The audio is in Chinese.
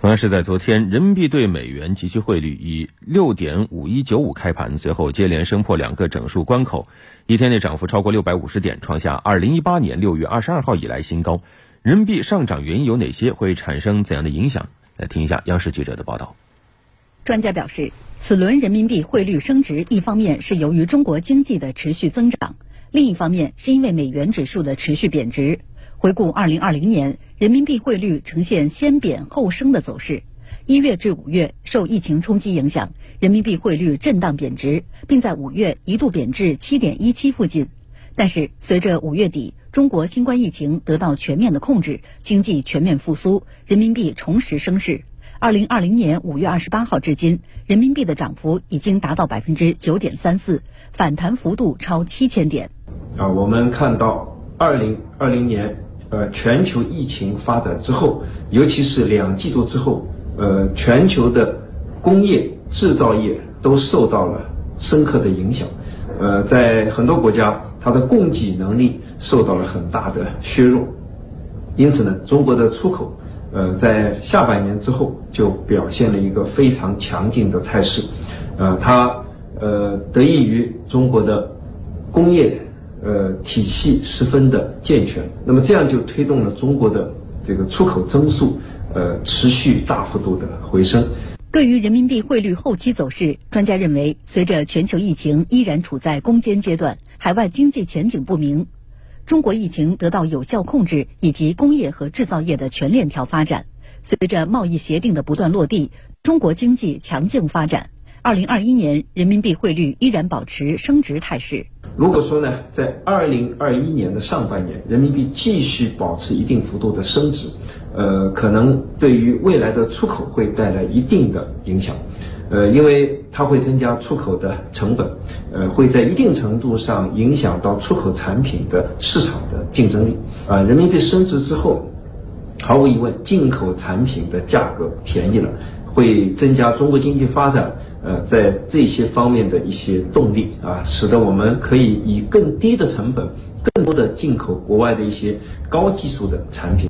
同样是在昨天，人民币对美元及其汇率以六点五一九五开盘，随后接连升破两个整数关口，一天内涨幅超过六百五十点，创下二零一八年六月二十二号以来新高。人民币上涨原因有哪些？会产生怎样的影响？来听一下央视记者的报道。专家表示，此轮人民币汇率升值，一方面是由于中国经济的持续增长，另一方面是因为美元指数的持续贬值。回顾二零二零年，人民币汇率呈现先贬后升的走势。一月至五月，受疫情冲击影响，人民币汇率震荡贬值，并在五月一度贬至七点一七附近。但是，随着五月底中国新冠疫情得到全面的控制，经济全面复苏，人民币重拾升势。二零二零年五月二十八号至今，人民币的涨幅已经达到百分之九点三四，反弹幅度超七千点。啊，我们看到二零二零年。呃，全球疫情发展之后，尤其是两季度之后，呃，全球的工业制造业都受到了深刻的影响。呃，在很多国家，它的供给能力受到了很大的削弱。因此呢，中国的出口，呃，在下半年之后就表现了一个非常强劲的态势。呃，它呃得益于中国的工业。呃，体系十分的健全，那么这样就推动了中国的这个出口增速，呃，持续大幅度的回升。对于人民币汇率后期走势，专家认为，随着全球疫情依然处在攻坚阶段，海外经济前景不明，中国疫情得到有效控制，以及工业和制造业的全链条发展，随着贸易协定的不断落地，中国经济强劲发展。二零二一年人民币汇率依然保持升值态势。如果说呢，在二零二一年的上半年，人民币继续保持一定幅度的升值，呃，可能对于未来的出口会带来一定的影响，呃，因为它会增加出口的成本，呃，会在一定程度上影响到出口产品的市场的竞争力。啊，人民币升值之后，毫无疑问，进口产品的价格便宜了，会增加中国经济发展。呃，在这些方面的一些动力啊，使得我们可以以更低的成本，更多的进口国外的一些高技术的产品。